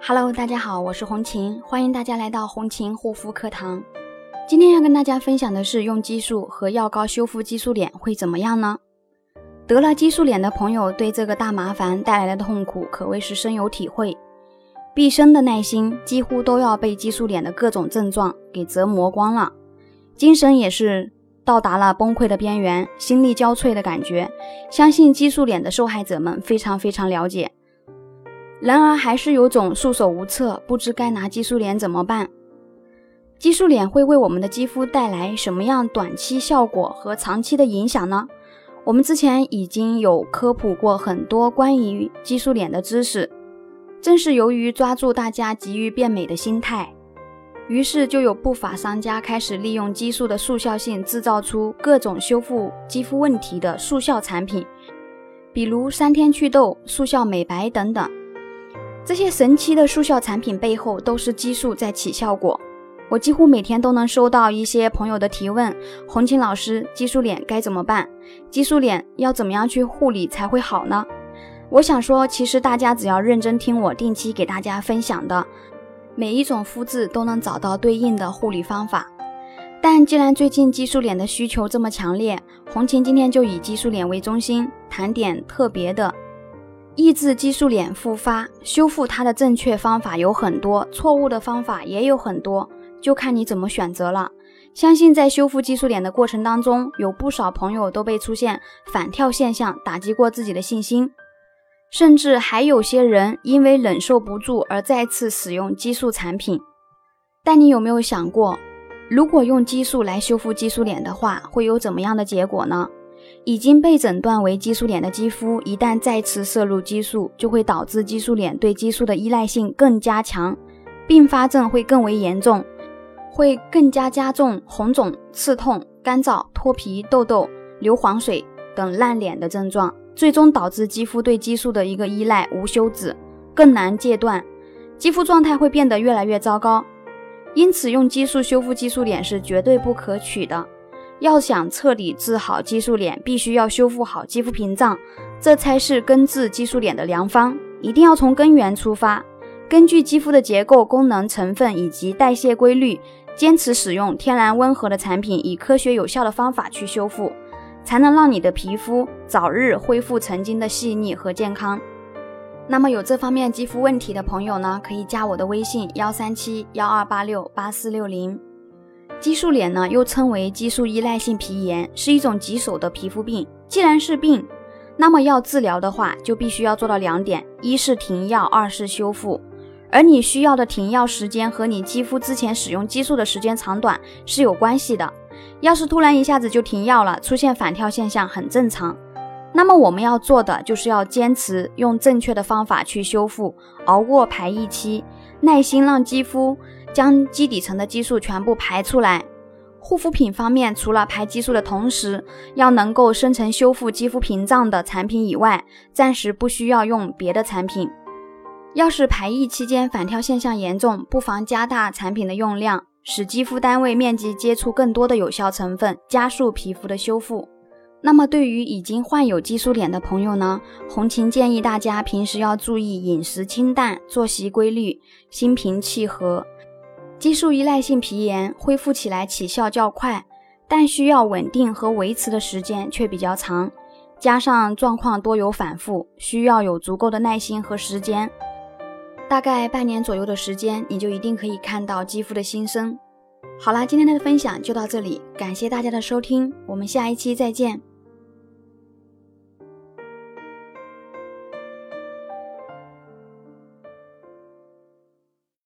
Hello，大家好，我是红琴，欢迎大家来到红琴护肤课堂。今天要跟大家分享的是，用激素和药膏修复激素脸会怎么样呢？得了激素脸的朋友对这个大麻烦带来的痛苦可谓是深有体会，毕生的耐心几乎都要被激素脸的各种症状给折磨光了，精神也是到达了崩溃的边缘，心力交瘁的感觉，相信激素脸的受害者们非常非常了解。然而还是有种束手无策，不知该拿激素脸怎么办。激素脸会为我们的肌肤带来什么样短期效果和长期的影响呢？我们之前已经有科普过很多关于激素脸的知识，正是由于抓住大家急于变美的心态，于是就有不法商家开始利用激素的速效性，制造出各种修复肌肤问题的速效产品，比如三天祛痘、速效美白等等。这些神奇的速效产品背后都是激素在起效果。我几乎每天都能收到一些朋友的提问：“红琴老师，激素脸该怎么办？激素脸要怎么样去护理才会好呢？”我想说，其实大家只要认真听我定期给大家分享的，每一种肤质都能找到对应的护理方法。但既然最近激素脸的需求这么强烈，红琴今天就以激素脸为中心，谈点特别的。抑制激素脸复发，修复它的正确方法有很多，错误的方法也有很多。就看你怎么选择了。相信在修复激素脸的过程当中，有不少朋友都被出现反跳现象打击过自己的信心，甚至还有些人因为忍受不住而再次使用激素产品。但你有没有想过，如果用激素来修复激素脸的话，会有怎么样的结果呢？已经被诊断为激素脸的肌肤，一旦再次摄入激素，就会导致激素脸对激素的依赖性更加强，并发症会更为严重。会更加加重红肿、刺痛、干燥、脱皮、痘痘、流黄水等烂脸的症状，最终导致肌肤对激素的一个依赖无休止，更难戒断，肌肤状态会变得越来越糟糕。因此，用激素修复激素脸是绝对不可取的。要想彻底治好激素脸，必须要修复好肌肤屏障，这才是根治激素脸的良方。一定要从根源出发，根据肌肤的结构、功能、成分以及代谢规律。坚持使用天然温和的产品，以科学有效的方法去修复，才能让你的皮肤早日恢复曾经的细腻和健康。那么有这方面肌肤问题的朋友呢，可以加我的微信幺三七幺二八六八四六零。激素脸呢，又称为激素依赖性皮炎，是一种棘手的皮肤病。既然是病，那么要治疗的话，就必须要做到两点：一是停药，二是修复。而你需要的停药时间和你肌肤之前使用激素的时间长短是有关系的。要是突然一下子就停药了，出现反跳现象很正常。那么我们要做的就是要坚持用正确的方法去修复，熬过排异期，耐心让肌肤将基底层的激素全部排出来。护肤品方面，除了排激素的同时，要能够生成修复肌肤屏障的产品以外，暂时不需要用别的产品。要是排异期间反跳现象严重，不妨加大产品的用量，使肌肤单位面积接触更多的有效成分，加速皮肤的修复。那么对于已经患有激素脸的朋友呢？红琴建议大家平时要注意饮食清淡，作息规律，心平气和。激素依赖性皮炎恢复起来起效较快，但需要稳定和维持的时间却比较长，加上状况多有反复，需要有足够的耐心和时间。大概半年左右的时间，你就一定可以看到肌肤的新生。好啦，今天的分享就到这里，感谢大家的收听，我们下一期再见。